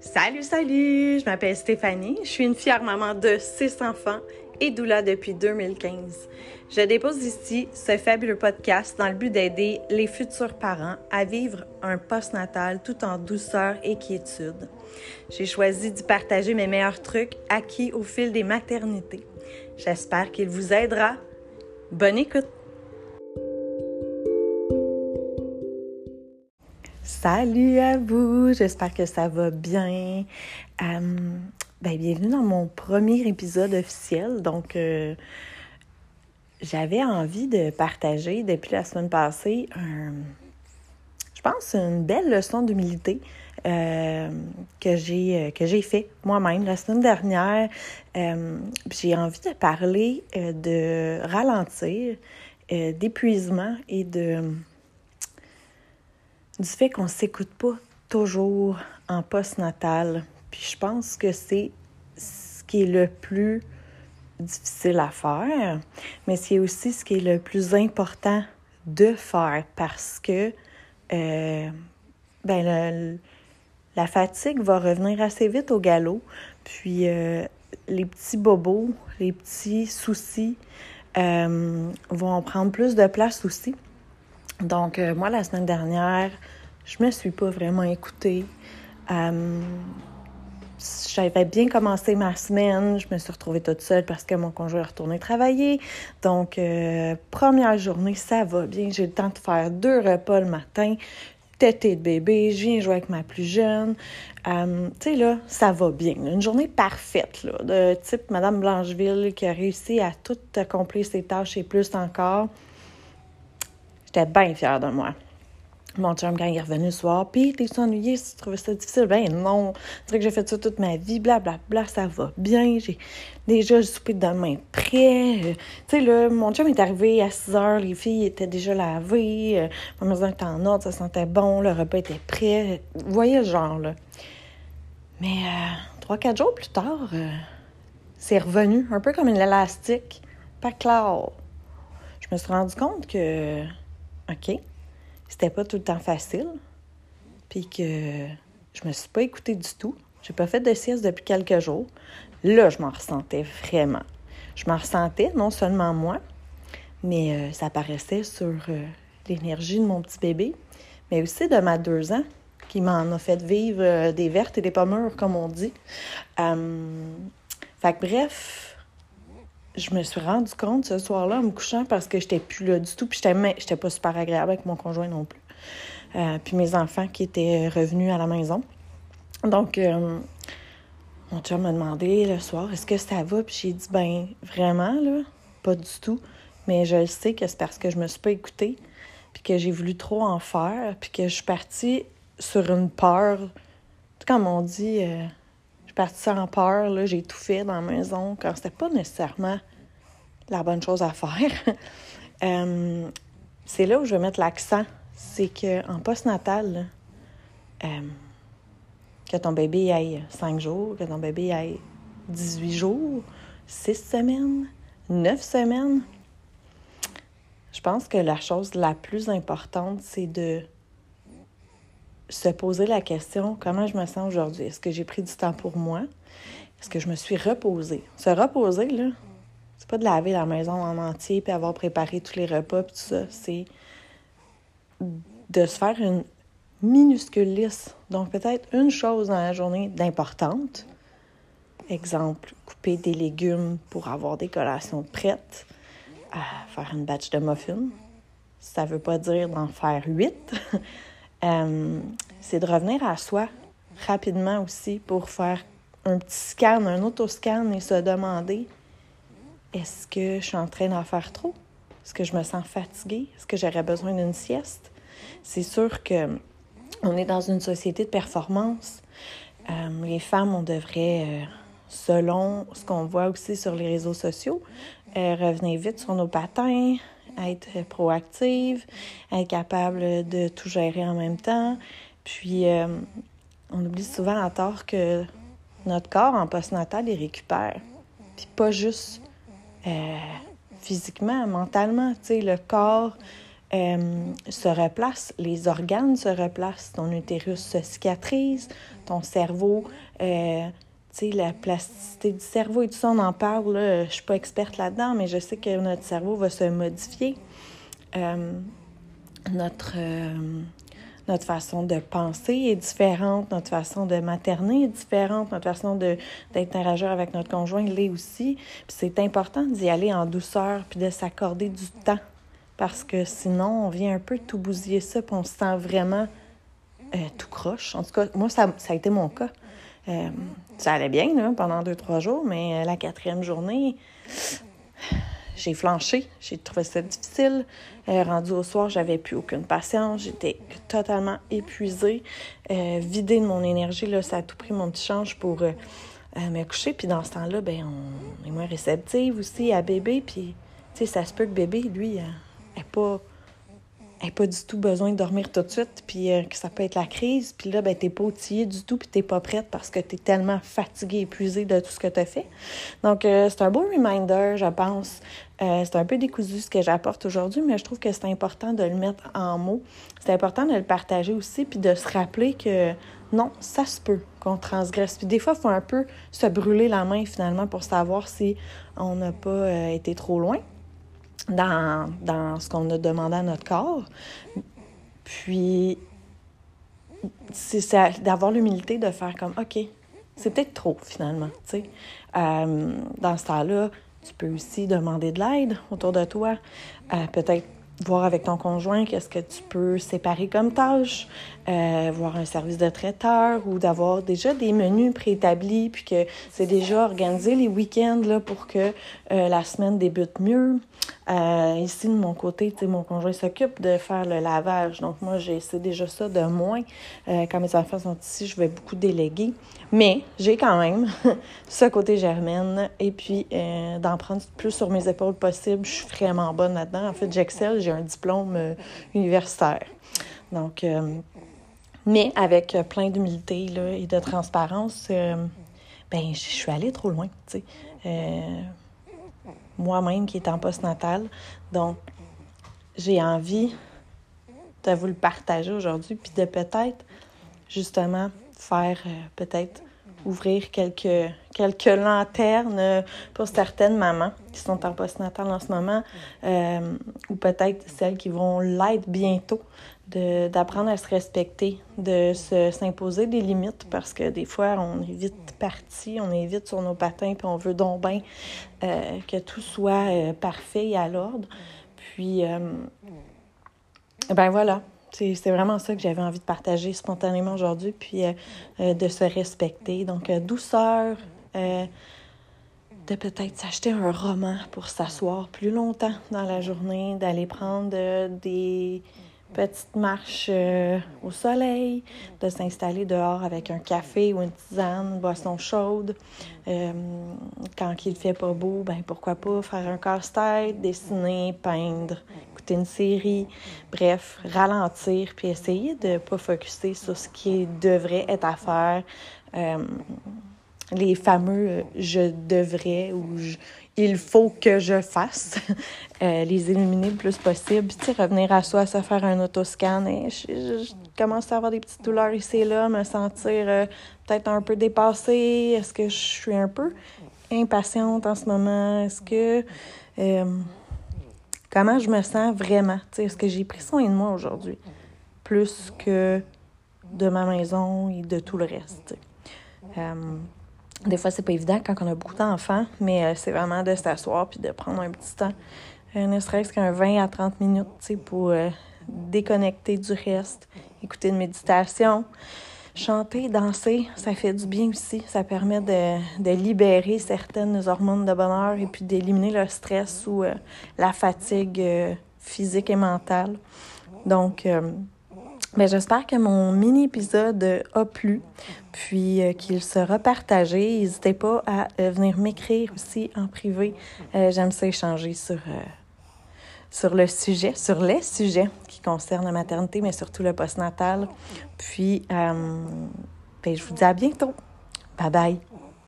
Salut, salut! Je m'appelle Stéphanie. Je suis une fière maman de six enfants et doula depuis 2015. Je dépose ici ce fabuleux podcast dans le but d'aider les futurs parents à vivre un post-natal tout en douceur et quiétude. J'ai choisi d'y partager mes meilleurs trucs acquis au fil des maternités. J'espère qu'il vous aidera. Bonne écoute! Salut à vous, j'espère que ça va bien. Euh, ben, bienvenue dans mon premier épisode officiel. Donc, euh, j'avais envie de partager depuis la semaine passée je pense, une belle leçon d'humilité euh, que j'ai que j'ai fait moi-même la semaine dernière. j'ai envie de parler de ralentir, d'épuisement et de du fait qu'on ne s'écoute pas toujours en post-natal. Puis je pense que c'est ce qui est le plus difficile à faire, mais c'est aussi ce qui est le plus important de faire parce que euh, ben la fatigue va revenir assez vite au galop. Puis euh, les petits bobos, les petits soucis euh, vont prendre plus de place aussi. Donc, euh, moi, la semaine dernière, je me suis pas vraiment écoutée. Euh, j'avais bien commencé ma semaine. Je me suis retrouvée toute seule parce que mon conjoint est retourné travailler. Donc, euh, première journée, ça va bien. J'ai le temps de faire deux repas le matin. Tété de bébé, je viens jouer avec ma plus jeune. tu sais, là, ça va bien. Une journée parfaite, là, de type Madame Blancheville qui a réussi à tout accomplir ses tâches et plus encore. J'étais bien fière de moi. Mon chum, quand il est revenu le soir, puis t'es-tu ennuyé si tu trouvais ça difficile? Ben non, c'est que j'ai fait ça toute ma vie, blablabla, bla, bla, ça va bien, j'ai déjà le souper de demain prêt. Euh, tu sais, là, mon chum est arrivé à 6 heures, les filles étaient déjà lavées, euh, ma maison était en ordre, ça sentait bon, le repas était prêt. Vous voyez le genre, là. Mais euh, trois, quatre jours plus tard, c'est revenu, un peu comme une élastique, pas clair. Je me suis rendu compte que OK? C'était pas tout le temps facile. Puis que je me suis pas écoutée du tout. J'ai pas fait de sieste depuis quelques jours. Là, je m'en ressentais vraiment. Je m'en ressentais, non seulement moi, mais euh, ça apparaissait sur euh, l'énergie de mon petit bébé, mais aussi de ma deux ans, qui m'en a fait vivre euh, des vertes et des pommures, comme on dit. fait que bref, je me suis rendu compte ce soir-là en me couchant parce que j'étais plus là du tout, puis j'étais pas super agréable avec mon conjoint non plus. Euh, puis mes enfants qui étaient revenus à la maison. Donc, euh, mon chum m'a demandé le soir est-ce que ça va, puis j'ai dit ben vraiment, là, pas du tout. Mais je sais que c'est parce que je me suis pas écoutée, puis que j'ai voulu trop en faire, puis que je suis partie sur une peur. Comme on dit, euh, suis partie sans peur, j'ai tout fait dans la maison quand c'était pas nécessairement la bonne chose à faire. Euh, c'est là où je vais mettre l'accent. C'est qu'en post-natal, euh, que ton bébé ait 5 jours, que ton bébé ait 18 jours, 6 semaines, 9 semaines, je pense que la chose la plus importante, c'est de se poser la question comment je me sens aujourd'hui? Est-ce que j'ai pris du temps pour moi? Est-ce que je me suis reposée? Se reposer, là, c'est pas de laver la maison en entier puis avoir préparé tous les repas puis tout ça. C'est de se faire une minuscule liste. Donc, peut-être une chose dans la journée d'importante. Exemple, couper des légumes pour avoir des collations prêtes. faire une batch de muffins. Ça veut pas dire d'en faire huit. Euh, c'est de revenir à soi rapidement aussi pour faire un petit scan, un auto-scan et se demander est-ce que je suis en train d'en faire trop? Est-ce que je me sens fatiguée? Est-ce que j'aurais besoin d'une sieste? C'est sûr que on est dans une société de performance. Euh, les femmes, on devrait, euh, selon ce qu'on voit aussi sur les réseaux sociaux, revenir vite sur nos patins, être proactive, être capable de tout gérer en même temps. Puis, on oublie souvent à tort que notre corps en postnatal, il récupère. Puis pas juste euh, physiquement, mentalement. Tu sais, le corps se replace, les organes se replacent, ton utérus se cicatrise, ton cerveau, euh, sais, la plasticité du cerveau et tout ça, on en parle, là, je suis pas experte là-dedans, mais je sais que notre cerveau va se modifier. notre notre façon de penser est différente, notre façon de materner est différente, notre façon d'interagir avec notre conjoint l'est aussi. Puis c'est important d'y aller en douceur puis de s'accorder du temps parce que sinon, on vient un peu tout bousiller ça puis on se sent vraiment euh, tout croche. En tout cas, moi, ça, ça a été mon cas. Euh, ça allait bien là, pendant deux, trois jours, mais la quatrième journée, j'ai flanché, j'ai trouvé ça difficile. Euh, rendu au soir, j'avais plus aucune patience, j'étais totalement épuisée, euh, vidée de mon énergie. Là, ça a tout pris mon petit change pour euh, me coucher. Puis dans ce temps-là, ben, on est moins réceptive aussi à bébé. Puis, ça se peut que bébé, lui, n'est pas n'a pas du tout besoin de dormir tout de suite, puis euh, que ça peut être la crise, puis là, ben, t'es pas outillée du tout, puis t'es pas prête parce que tu es tellement fatiguée, épuisée de tout ce que tu as fait. Donc, euh, c'est un beau reminder, je pense. Euh, c'est un peu décousu ce que j'apporte aujourd'hui, mais je trouve que c'est important de le mettre en mots. C'est important de le partager aussi, puis de se rappeler que non, ça se peut qu'on transgresse. Puis des fois, il faut un peu se brûler la main finalement pour savoir si on n'a pas été trop loin dans, dans ce qu'on a demandé à notre corps. Puis, c'est d'avoir l'humilité de faire comme, OK, c'est peut-être trop finalement. Euh, dans ce temps-là, tu peux aussi demander de l'aide autour de toi. Euh, peut-être voir avec ton conjoint qu'est-ce que tu peux séparer comme tâche, euh, voir un service de traiteur ou d'avoir déjà des menus préétablis puis que c'est déjà organisé les week-ends là, pour que la semaine débute mieux. Euh, ici, de mon côté, mon conjoint s'occupe de faire le lavage. Donc, moi, j'essaie déjà ça de moins. Euh, quand mes enfants sont ici, je vais beaucoup déléguer. Mais j'ai quand même ce côté germaine. Et puis, euh, d'en prendre plus sur mes épaules possible. Je suis vraiment bonne là-dedans. En fait, j'excelle. Un diplôme universitaire. Donc, mais avec plein d'humilité et de transparence, ben, je suis allée trop loin, tu sais moi-même qui est en postnatal. Donc, j'ai envie de vous le partager aujourd'hui, puis de peut-être justement faire euh, peut-être ouvrir quelques, quelques lanternes pour certaines mamans qui sont en postnatal en ce moment, euh, ou peut-être celles qui vont l'être bientôt, d'apprendre à se respecter, de s'imposer des limites parce que des fois, on est vite parti, on est vite sur nos patins, puis on veut donc bien euh, que tout soit euh, parfait et à l'ordre. Puis, ben voilà, c'est vraiment ça que j'avais envie de partager spontanément aujourd'hui, puis euh, euh, de se respecter. Donc, euh, douceur, de peut-être s'acheter un roman pour s'asseoir plus longtemps dans la journée, d'aller prendre des petites marches au soleil, de s'installer dehors avec un café ou une tisane, une boisson chaude. quand il fait pas beau, ben pourquoi pas faire un casse-tête, dessiner, peindre, une série. Bref, ralentir puis essayer de ne pas focuser sur ce qui devrait être à faire. Euh, les fameux euh, je devrais ou il faut que je fasse, euh, les éliminer le plus possible. Puis, revenir à soi, se faire un autoscan. Et je, commence à avoir des petites douleurs ici et là, me sentir peut-être un peu dépassée. Est-ce que je suis un peu impatiente en ce moment? Est-ce que comment je me sens vraiment? Est-ce que j'ai pris soin de moi aujourd'hui? Plus que de ma maison et de tout le reste. Euh, des fois, c'est pas évident quand on a beaucoup d'enfants, mais euh, c'est vraiment de s'asseoir puis de prendre un petit temps, euh, ne serait-ce qu'un 20 à 30 minutes pour déconnecter du reste, écouter une méditation. Chanter, danser, ça fait du bien aussi. Ça permet de, libérer certaines hormones de bonheur et puis d'éliminer le stress ou euh, la fatigue euh, physique et mentale. Donc, euh, ben, j'espère que mon mini-épisode a plu, puis qu'il sera partagé. N'hésitez pas à venir m'écrire aussi en privé. J'aime ça échanger sur sur le sujet, sur les sujets qui concernent la maternité, mais surtout le postnatal. Puis, euh, ben, je vous dis à bientôt. Bye bye.